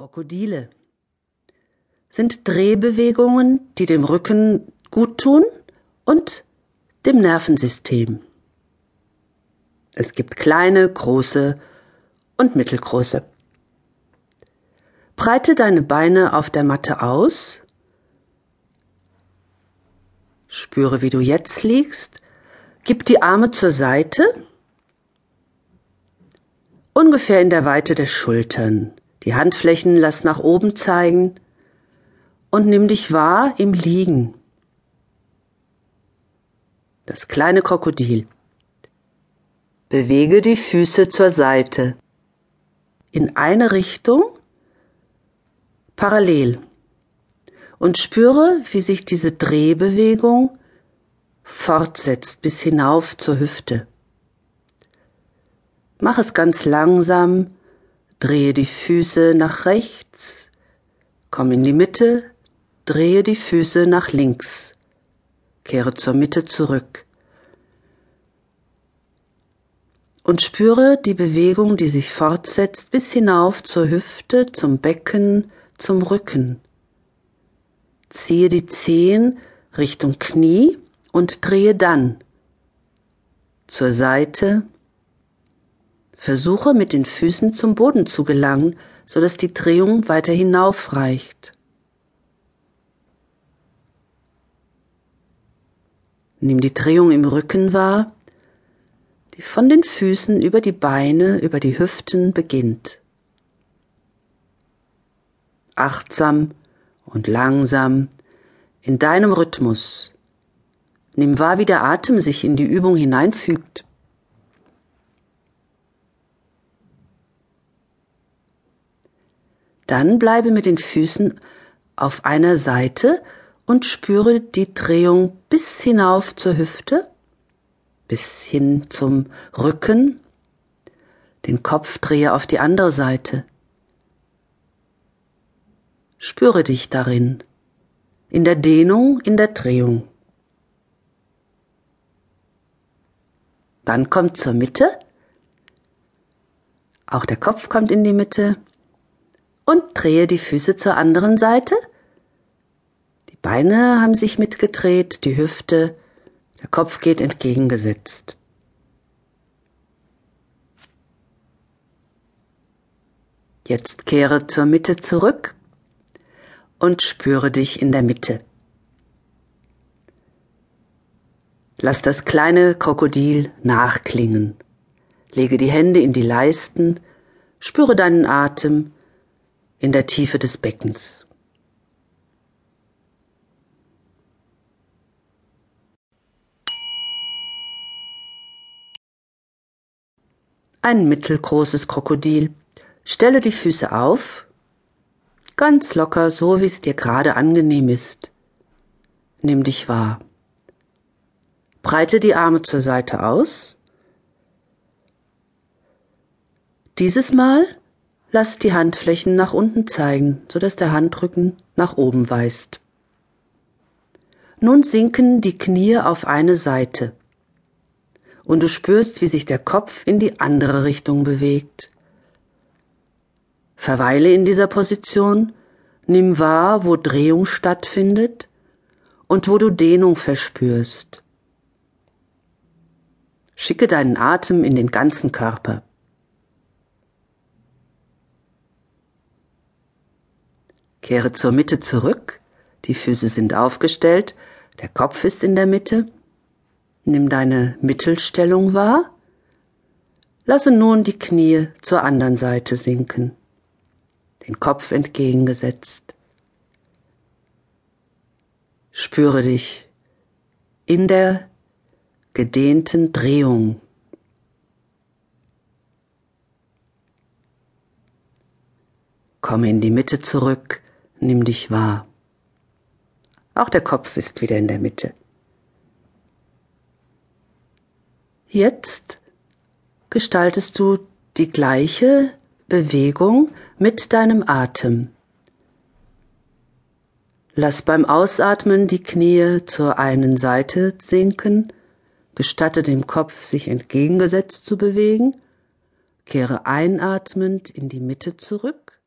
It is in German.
Krokodile sind Drehbewegungen, die dem Rücken gut tun und dem Nervensystem. Es gibt kleine, große und mittelgroße. Breite deine Beine auf der Matte aus. Spüre, wie du jetzt liegst. Gib die Arme zur Seite. Ungefähr in der Weite der Schultern. Die Handflächen lass nach oben zeigen und nimm dich wahr im Liegen. Das kleine Krokodil. Bewege die Füße zur Seite. In eine Richtung, parallel. Und spüre, wie sich diese Drehbewegung fortsetzt bis hinauf zur Hüfte. Mach es ganz langsam, drehe die Füße nach rechts, komm in die Mitte, drehe die Füße nach links, kehre zur Mitte zurück. Und spüre die Bewegung, die sich fortsetzt bis hinauf zur Hüfte, zum Becken, zum Rücken. Ziehe die Zehen Richtung Knie und drehe dann zur Seite, Versuche mit den Füßen zum Boden zu gelangen, so dass die Drehung weiter hinauf reicht. Nimm die Drehung im Rücken wahr, die von den Füßen über die Beine, über die Hüften beginnt. Achtsam und langsam in deinem Rhythmus. Nimm wahr, wie der Atem sich in die Übung hineinfügt. Dann bleibe mit den Füßen auf einer Seite und spüre die Drehung bis hinauf zur Hüfte, bis hin zum Rücken. Den Kopf drehe auf die andere Seite. Spüre dich darin, in der Dehnung, in der Drehung. Dann kommt zur Mitte. Auch der Kopf kommt in die Mitte und drehe die Füße zur anderen Seite. Die Beine haben sich mitgedreht, die Hüfte, der Kopf geht entgegengesetzt. Jetzt kehre zur Mitte zurück und spüre dich in der Mitte. Lass das kleine Krokodil nachklingen. Lege die Hände in die Leisten, spüre deinen Atem, in der Tiefe des Beckens. Ein mittelgroßes Krokodil. Stelle die Füße auf, ganz locker, so wie es dir gerade angenehm ist. Nimm dich wahr. Breite die Arme zur Seite aus. Dieses Mal Lass die Handflächen nach unten zeigen, sodass der Handrücken nach oben weist. Nun sinken die Knie auf eine Seite und du spürst, wie sich der Kopf in die andere Richtung bewegt. Verweile in dieser Position, nimm wahr, wo Drehung stattfindet und wo du Dehnung verspürst. Schicke deinen Atem in den ganzen Körper. Kehre zur Mitte zurück, die Füße sind aufgestellt, der Kopf ist in der Mitte. Nimm deine Mittelstellung wahr. Lasse nun die Knie zur anderen Seite sinken, den Kopf entgegengesetzt. Spüre dich in der gedehnten Drehung. Komme in die Mitte zurück, nimm dich wahr. Auch der Kopf ist wieder in der Mitte. Jetzt gestaltest du die gleiche Bewegung mit deinem Atem. Lass beim Ausatmen die Knie zur einen Seite sinken, gestatte dem Kopf sich entgegengesetzt zu bewegen, kehre einatmend in die Mitte zurück